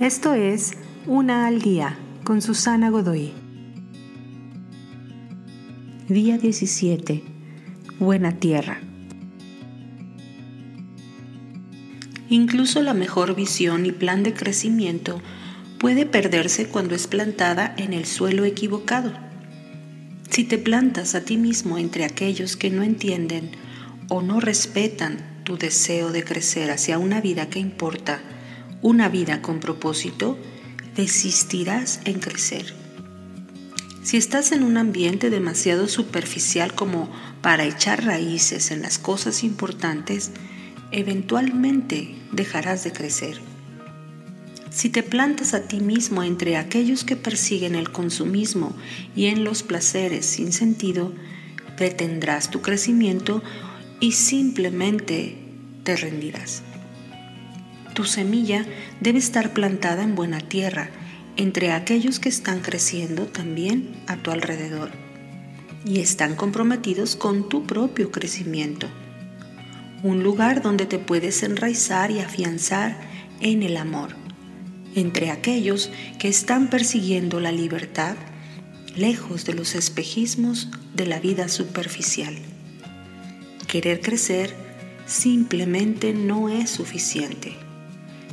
Esto es Una al Día con Susana Godoy. Día 17. Buena Tierra. Incluso la mejor visión y plan de crecimiento puede perderse cuando es plantada en el suelo equivocado. Si te plantas a ti mismo entre aquellos que no entienden o no respetan tu deseo de crecer hacia una vida que importa, una vida con propósito, desistirás en crecer. Si estás en un ambiente demasiado superficial como para echar raíces en las cosas importantes, eventualmente dejarás de crecer. Si te plantas a ti mismo entre aquellos que persiguen el consumismo y en los placeres sin sentido, detendrás tu crecimiento y simplemente te rendirás. Tu semilla debe estar plantada en buena tierra, entre aquellos que están creciendo también a tu alrededor y están comprometidos con tu propio crecimiento. Un lugar donde te puedes enraizar y afianzar en el amor, entre aquellos que están persiguiendo la libertad, lejos de los espejismos de la vida superficial. Querer crecer simplemente no es suficiente